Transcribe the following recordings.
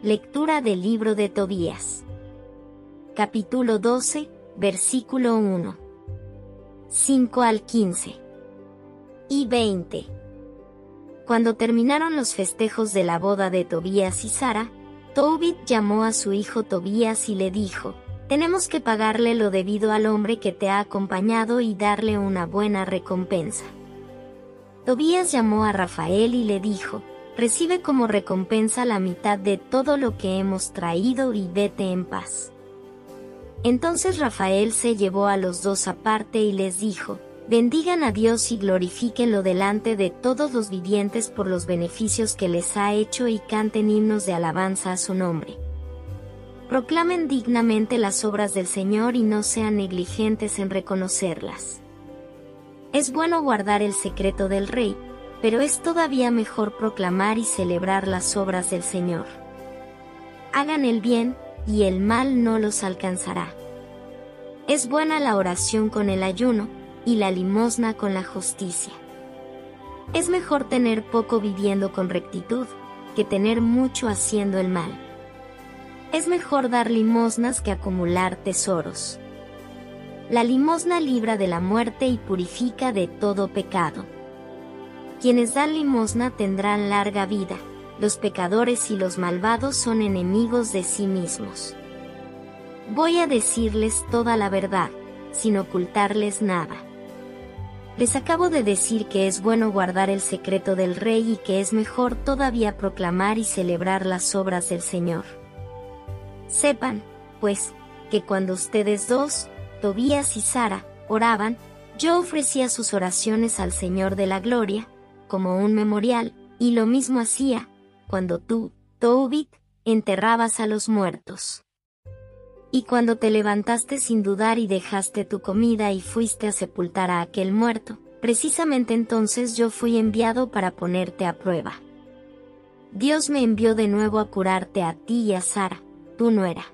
Lectura del libro de Tobías. Capítulo 12, versículo 1. 5 al 15. Y 20. Cuando terminaron los festejos de la boda de Tobías y Sara, Tobit llamó a su hijo Tobías y le dijo, tenemos que pagarle lo debido al hombre que te ha acompañado y darle una buena recompensa. Tobías llamó a Rafael y le dijo, recibe como recompensa la mitad de todo lo que hemos traído y vete en paz. Entonces Rafael se llevó a los dos aparte y les dijo, bendigan a Dios y glorifíquenlo delante de todos los vivientes por los beneficios que les ha hecho y canten himnos de alabanza a su nombre. Proclamen dignamente las obras del Señor y no sean negligentes en reconocerlas. Es bueno guardar el secreto del Rey, pero es todavía mejor proclamar y celebrar las obras del Señor. Hagan el bien, y el mal no los alcanzará. Es buena la oración con el ayuno, y la limosna con la justicia. Es mejor tener poco viviendo con rectitud, que tener mucho haciendo el mal. Es mejor dar limosnas que acumular tesoros. La limosna libra de la muerte y purifica de todo pecado. Quienes dan limosna tendrán larga vida, los pecadores y los malvados son enemigos de sí mismos. Voy a decirles toda la verdad, sin ocultarles nada. Les acabo de decir que es bueno guardar el secreto del rey y que es mejor todavía proclamar y celebrar las obras del Señor. Sepan, pues, que cuando ustedes dos, Tobías y Sara, oraban, yo ofrecía sus oraciones al Señor de la Gloria, como un memorial, y lo mismo hacía, cuando tú, Tobit, enterrabas a los muertos. Y cuando te levantaste sin dudar y dejaste tu comida y fuiste a sepultar a aquel muerto, precisamente entonces yo fui enviado para ponerte a prueba. Dios me envió de nuevo a curarte a ti y a Sara, tu nuera.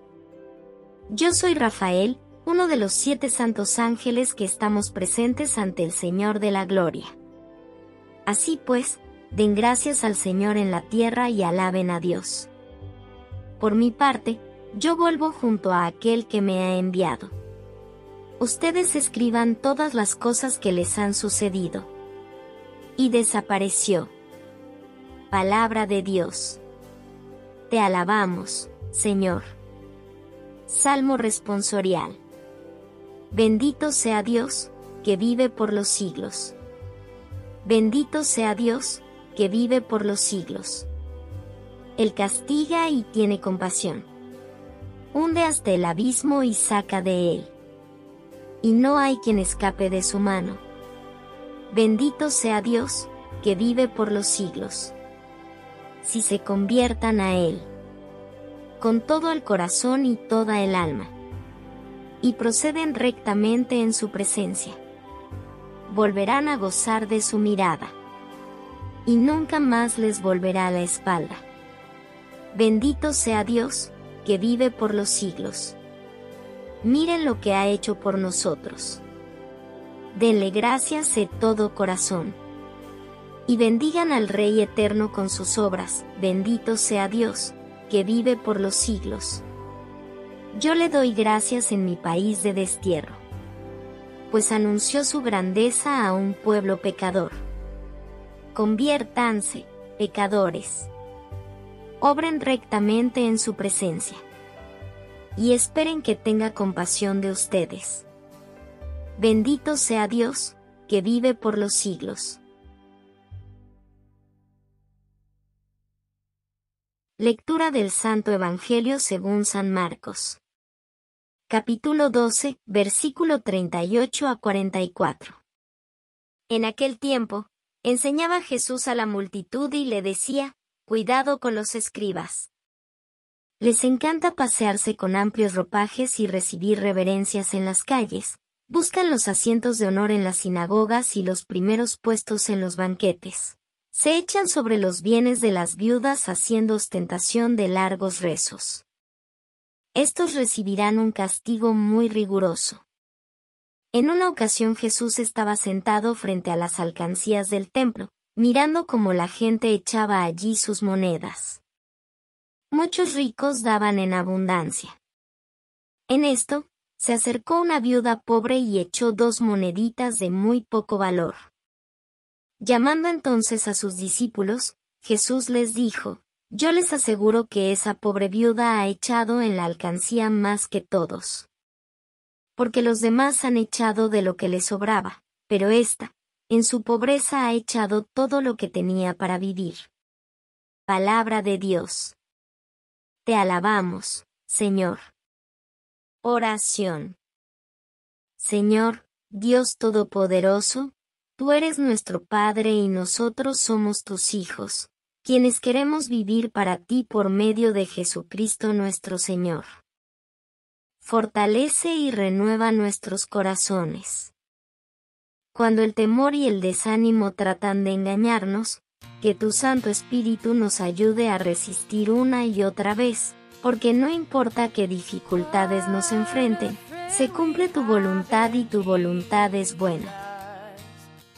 Yo soy Rafael, uno de los siete santos ángeles que estamos presentes ante el Señor de la Gloria. Así pues, den gracias al Señor en la tierra y alaben a Dios. Por mi parte, yo vuelvo junto a aquel que me ha enviado. Ustedes escriban todas las cosas que les han sucedido. Y desapareció. Palabra de Dios. Te alabamos, Señor. Salmo responsorial. Bendito sea Dios, que vive por los siglos. Bendito sea Dios, que vive por los siglos. Él castiga y tiene compasión. Hunde hasta el abismo y saca de él. Y no hay quien escape de su mano. Bendito sea Dios, que vive por los siglos. Si se conviertan a Él. Con todo el corazón y toda el alma. Y proceden rectamente en su presencia volverán a gozar de su mirada. Y nunca más les volverá la espalda. Bendito sea Dios, que vive por los siglos. Miren lo que ha hecho por nosotros. Denle gracias de todo corazón. Y bendigan al Rey eterno con sus obras, bendito sea Dios, que vive por los siglos. Yo le doy gracias en mi país de destierro, pues anunció su grandeza a un pueblo pecador. Conviértanse, pecadores. Obren rectamente en su presencia. Y esperen que tenga compasión de ustedes. Bendito sea Dios, que vive por los siglos. Lectura del Santo Evangelio según San Marcos. Capítulo 12, versículo 38 a 44. En aquel tiempo, enseñaba Jesús a la multitud y le decía, Cuidado con los escribas. Les encanta pasearse con amplios ropajes y recibir reverencias en las calles, buscan los asientos de honor en las sinagogas y los primeros puestos en los banquetes. Se echan sobre los bienes de las viudas haciendo ostentación de largos rezos. Estos recibirán un castigo muy riguroso. En una ocasión Jesús estaba sentado frente a las alcancías del templo, mirando cómo la gente echaba allí sus monedas. Muchos ricos daban en abundancia. En esto, se acercó una viuda pobre y echó dos moneditas de muy poco valor. Llamando entonces a sus discípulos, Jesús les dijo, Yo les aseguro que esa pobre viuda ha echado en la alcancía más que todos. Porque los demás han echado de lo que les sobraba, pero ésta, en su pobreza ha echado todo lo que tenía para vivir. Palabra de Dios. Te alabamos, Señor. Oración. Señor, Dios Todopoderoso, Tú eres nuestro Padre y nosotros somos tus hijos, quienes queremos vivir para ti por medio de Jesucristo nuestro Señor. Fortalece y renueva nuestros corazones. Cuando el temor y el desánimo tratan de engañarnos, que tu Santo Espíritu nos ayude a resistir una y otra vez, porque no importa qué dificultades nos enfrenten, se cumple tu voluntad y tu voluntad es buena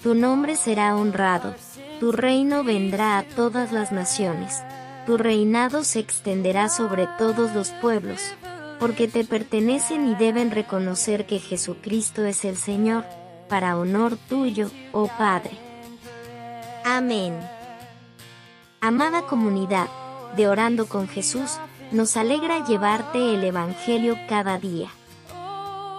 tu nombre será honrado, tu reino vendrá a todas las naciones, tu reinado se extenderá sobre todos los pueblos, porque te pertenecen y deben reconocer que Jesucristo es el Señor, para honor tuyo, oh Padre. Amén. Amada comunidad, de Orando con Jesús, nos alegra llevarte el Evangelio cada día.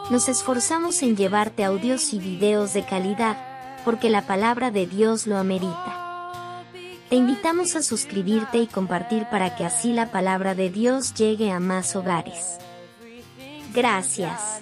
Nos esforzamos en llevarte audios y videos de calidad, porque la palabra de Dios lo amerita. Te invitamos a suscribirte y compartir para que así la palabra de Dios llegue a más hogares. Gracias.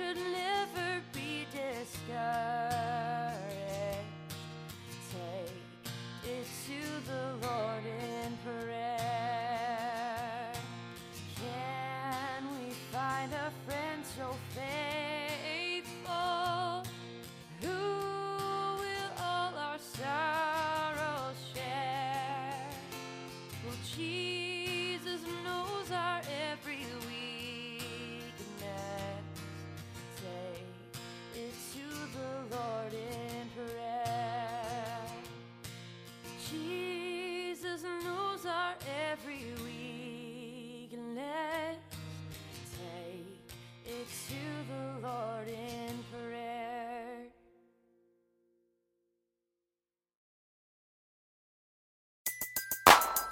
should never be discouraged. Take it to the Lord.